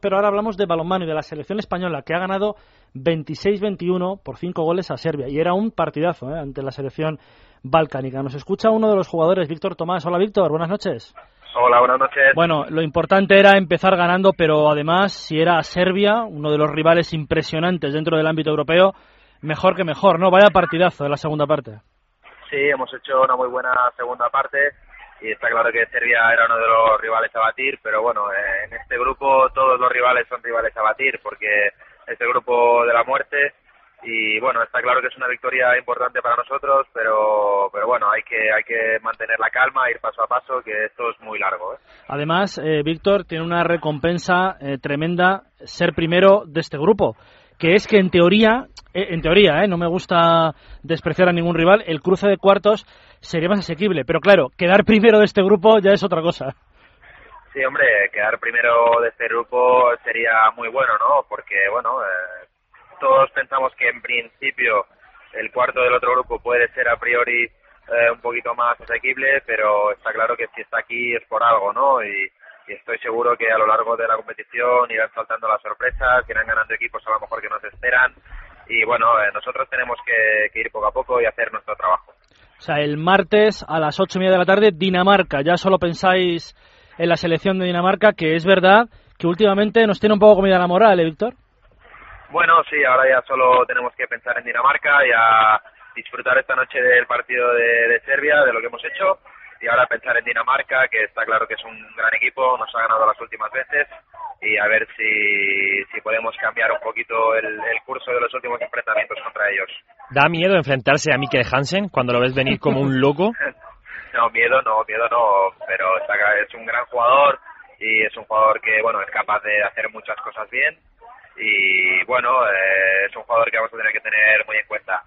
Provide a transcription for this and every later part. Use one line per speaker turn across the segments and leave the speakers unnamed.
pero ahora hablamos de balonmano y de la selección española que ha ganado 26-21 por 5 goles a Serbia y era un partidazo ¿eh? ante la selección balcánica. Nos escucha uno de los jugadores, Víctor Tomás. Hola Víctor, buenas noches.
Hola, buenas noches.
Bueno, lo importante era empezar ganando, pero además, si era Serbia, uno de los rivales impresionantes dentro del ámbito europeo, mejor que mejor, ¿no? Vaya partidazo de la segunda parte.
Sí, hemos hecho una muy buena segunda parte y está claro que Serbia era uno de los rivales a batir, pero bueno, eh, en este grupo todos los rivales son rivales a batir porque es el grupo de la muerte y bueno, está claro que es una victoria importante para nosotros, pero, pero bueno, hay que, hay que mantener la calma, ir paso a paso, que esto es muy largo. ¿eh?
Además, eh, Víctor, tiene una recompensa eh, tremenda ser primero de este grupo, que es que en teoría, en teoría, no me gusta despreciar a ningún rival, el cruce de cuartos sería más asequible, pero claro, quedar primero de este grupo ya es otra cosa.
Sí, hombre, quedar primero de este grupo sería muy bueno, ¿no? Porque, bueno, todos pensamos que en principio el cuarto del otro grupo puede ser a priori eh, un poquito más asequible, pero está claro que si está aquí es por algo, ¿no? Y, estoy seguro que a lo largo de la competición irán saltando las sorpresas, irán ganando equipos a lo mejor que nos esperan. Y bueno, eh, nosotros tenemos que, ir poco a poco y hacer nuestro trabajo.
O sea, el martes a las ocho y media de la tarde, Dinamarca. Ya solo pensáis en la selección de Dinamarca, que es verdad que últimamente nos tiene un poco comida la moral, ¿eh, Víctor?
Bueno, sí, ahora ya solo tenemos que pensar en Dinamarca y a disfrutar esta noche del partido de, Serbia, de lo que hemos hecho, y ahora pensar en Dinamarca, que está claro que es un gran equipo, nos ha ganado las últimas veces, y a ver si, si podemos cambiar un poquito el, curso de los últimos enfrentamientos contra ellos.
¿Da miedo enfrentarse a Mikkel Hansen cuando lo ves venir como un loco?
no, miedo no, miedo no, pero es un gran jugador y es un jugador que, bueno, es capaz de hacer muchas cosas bien y bueno, eh, es un jugador que vamos a tener que tener muy en cuenta.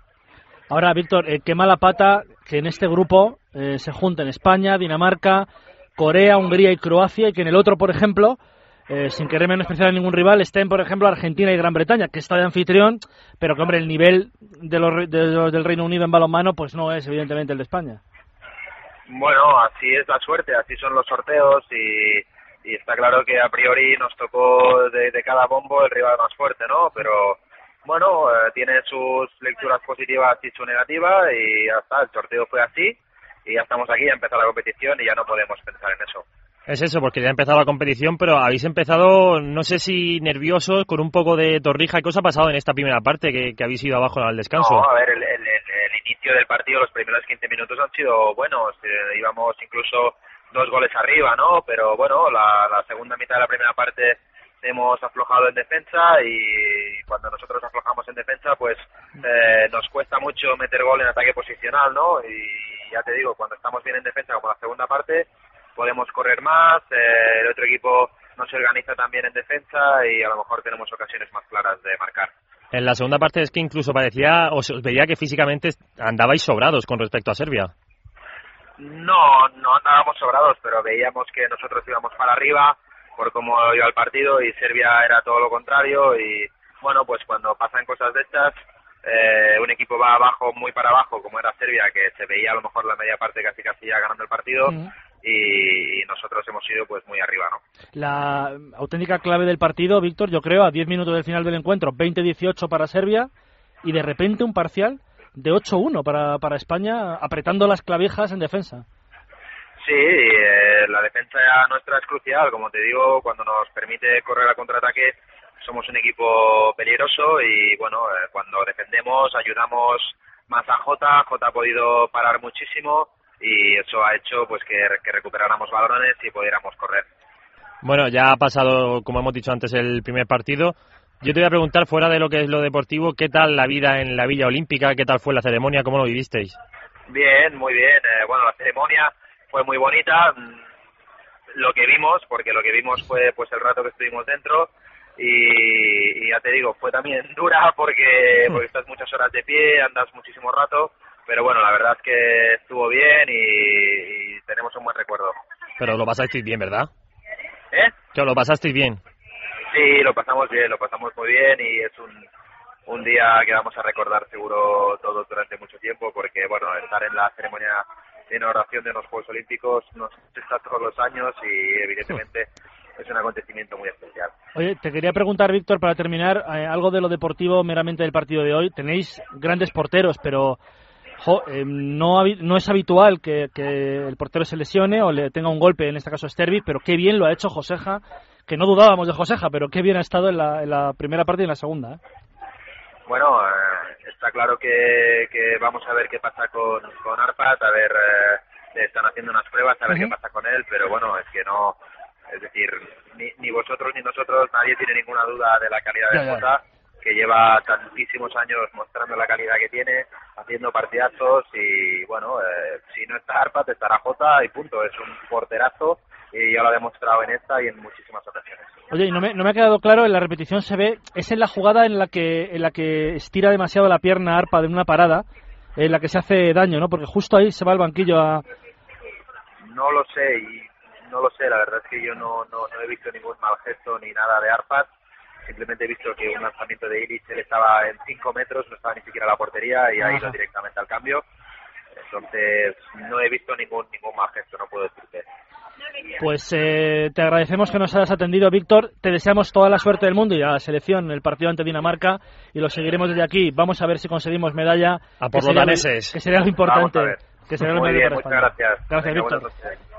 Ahora, Víctor, eh, qué mala pata que en este grupo eh, se junten España, Dinamarca, Corea, Hungría y Croacia, y que en el otro, por ejemplo, sin querer menospreciar a ningún rival, estén, por ejemplo, Argentina y Gran Bretaña, que está de anfitrión, pero que, hombre, el nivel de los, de del Reino Unido en balonmano, pues no es, evidentemente, el de España.
Bueno, así es la suerte, así son los sorteos y y está claro que a priori nos tocó de, cada bombo el rival más fuerte, ¿no? Pero bueno, eh, tiene sus lecturas positivas y su negativa y ya está, el sorteo fue así y ya estamos aquí, ya empezó la competición y ya no podemos pensar en eso.
Es eso, porque ya ha empezado la competición, pero habéis empezado, no sé si nerviosos, con un poco de torrija. ¿Qué os ha pasado en esta primera parte que, habéis ido abajo al descanso?
No, a ver, el, inicio del partido, los primeros 15 minutos han sido buenos. Eh, íbamos incluso dos goles arriba, ¿no? Pero bueno, la, segunda mitad de la primera parte hemos aflojado en defensa y cuando nosotros aflojamos en defensa, pues eh, nos cuesta mucho meter gol en ataque posicional, ¿no? Y ya te digo, cuando estamos bien en defensa, como la segunda parte, podemos correr más, eh, el otro equipo no se organiza tan bien en defensa y a lo mejor tenemos ocasiones más claras de marcar.
En la segunda parte es que incluso parecía, os veía que físicamente andabais sobrados con respecto a Serbia.
No, no andábamos sobrados, pero veíamos que nosotros íbamos para arriba por cómo iba el partido y Serbia era todo lo contrario y bueno, pues cuando pasan cosas de estas, eh, un equipo va abajo, muy para abajo, como era Serbia, que se veía a lo mejor la media parte casi casi ya ganando el partido. Y, nosotros hemos ido pues muy arriba, ¿no?
La auténtica clave del partido, Víctor, yo creo, a 10 minutos del final del encuentro, 20-18 para Serbia y de repente un parcial de 8-1 para, para España, apretando las clavijas en defensa.
Sí, eh, la defensa nuestra es crucial, como te digo, cuando nos permite correr a contraataque somos un equipo peligroso y bueno, eh, cuando defendemos ayudamos más a Jota, Jota ha podido parar muchísimo y eso ha hecho pues que, que recuperáramos balones y pudiéramos correr.
Bueno, ya ha pasado, como hemos dicho antes, el primer partido. Yo te voy a preguntar, fuera de lo que es lo deportivo, ¿qué tal la vida en la Villa Olímpica? ¿Qué tal fue la ceremonia? ¿Cómo lo vivisteis?
Bien, muy bien. Eh, bueno, la ceremonia fue muy bonita. Mm, lo que vimos, porque lo que vimos fue pues el rato que estuvimos dentro y, ya te digo, fue también dura porque, porque estás muchas horas de pie, andas muchísimo rato, pero bueno, la verdad es que estuvo bien y, y tenemos un buen recuerdo.
Pero lo pasasteis bien, ¿verdad?
¿Eh?
Que lo pasasteis bien.
Sí, lo pasamos bien, lo pasamos muy bien y es un, un día que vamos a recordar seguro todos durante mucho tiempo porque, bueno, estar en la ceremonia de inauguración de los Juegos Olímpicos nos está todos los años y evidentemente es un acontecimiento muy especial.
Oye, te quería preguntar, Víctor, para terminar, eh, algo de lo deportivo meramente del partido de hoy. Tenéis grandes porteros, pero eh, no, no es habitual que, el portero se lesione o le tenga un golpe, en este caso Stervi, pero qué bien lo ha hecho Joseja, que no dudábamos de Joseja, pero qué bien ha estado en la, primera parte y en la segunda. ¿eh?
Bueno, está claro que, vamos a ver qué pasa con, con Arpat, a ver, están haciendo unas pruebas, a ver qué pasa con él, pero bueno, es que no, es decir, ni, ni, vosotros ni nosotros, nadie tiene ninguna duda de la calidad de Jota, que lleva tantísimos años mostrando la calidad que tiene, haciendo partidazos y bueno, eh, si no está Arpa, te estará Jota y punto. Es un porterazo y ya lo ha demostrado en esta y en muchísimas ocasiones.
Oye, y no me, no me ha quedado claro, en la repetición se ve, es en la jugada en la que, en la que estira demasiado la pierna Arpa de una parada, en la que se hace daño, ¿no? Porque justo ahí se va al banquillo a...
No lo sé y no lo sé, la verdad es que yo no, no, he visto ningún mal gesto ni nada de Arpad, simplemente he visto que un lanzamiento de Iris él estaba en 5 metros, no estaba ni siquiera en la portería y ha ido directamente al cambio. Entonces, no he visto ningún, ningún mal gesto, no puedo decirte.
Pues eh, te agradecemos que nos hayas atendido, Víctor. Te deseamos toda la suerte del mundo y a la selección en el partido ante Dinamarca y lo seguiremos desde aquí. Vamos a ver si conseguimos medalla.
A por los daneses.
Que sería lo importante.
Que sería lo Muy bien, muchas gracias.
Gracias, Víctor.